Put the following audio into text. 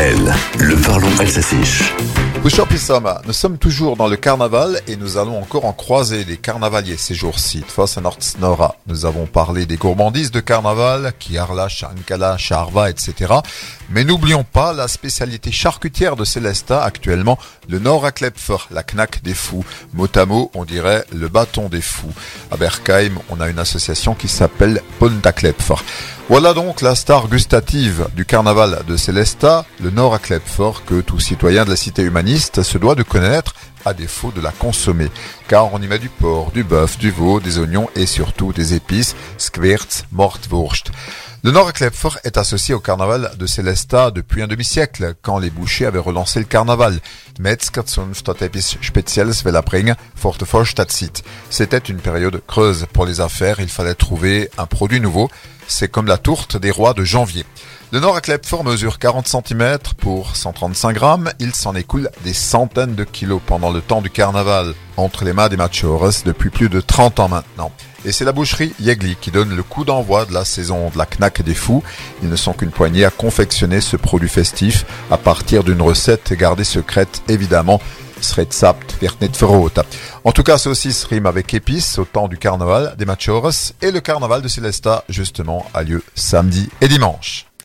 DKL, le parlons alsacien. Nous sommes toujours dans le carnaval et nous allons encore en croiser des carnavaliers ces jours-ci. Nora. Nous avons parlé des gourmandises de carnaval, Kiarla, Shankala, Charva, etc. Mais n'oublions pas la spécialité charcutière de Célesta actuellement, le Nord à la knack des fous. Mot à mot, on dirait le bâton des fous. À Berkheim, on a une association qui s'appelle Klepfer. Voilà donc la star gustative du carnaval de Célesta, le Nord à que tout citoyen de la cité humaniste se doit de connaître à défaut de la consommer, car on y met du porc, du bœuf, du veau, des oignons et surtout des épices, squirts, mortwurst. Le Nord Klepfer est associé au carnaval de Célesta depuis un demi-siècle, quand les bouchers avaient relancé le carnaval. C'était une période creuse pour les affaires, il fallait trouver un produit nouveau. C'est comme la tourte des rois de janvier. Le Nord à mesure 40 cm pour 135 grammes. Il s'en écoule des centaines de kilos pendant le temps du carnaval, entre les mains des machores depuis plus de 30 ans maintenant. Et c'est la boucherie Yegli qui donne le coup d'envoi de la saison de la knack des fous. Ils ne sont qu'une poignée à confectionner ce produit festif à partir d'une recette gardée secrète évidemment en tout cas, saucisse rime avec épices au temps du carnaval des Machores et le carnaval de Celesta, justement, a lieu samedi et dimanche.